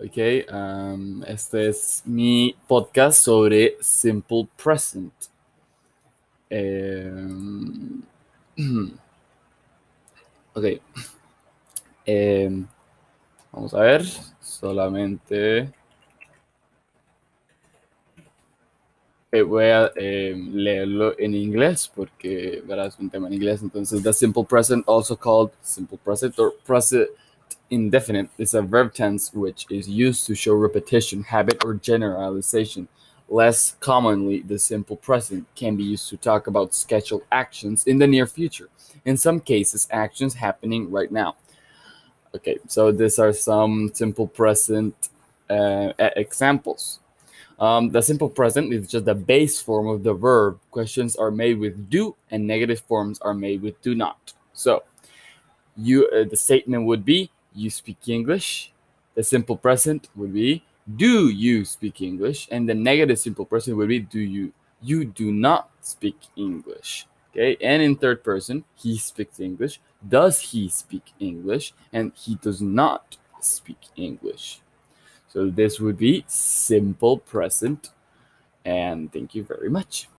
Ok, um, este es mi podcast sobre Simple Present. Em, ok. Em, vamos a ver, solamente eh, voy a em, leerlo en inglés porque verás un tema en inglés. Entonces, the simple present, also called simple present or present indefinite, is a verb tense which is used to show repetition, habit, or generalization. Less commonly, the simple present can be used to talk about scheduled actions in the near future. In some cases, actions happening right now. Okay, so these are some simple present uh, examples. Um, the simple present is just the base form of the verb. Questions are made with do, and negative forms are made with do not. So, you uh, the statement would be you speak English. The simple present would be do you speak English, and the negative simple present would be do you you do not speak English. Okay, and in third person, he speaks English. Does he speak English? And he does not speak English. So this would be simple present. And thank you very much.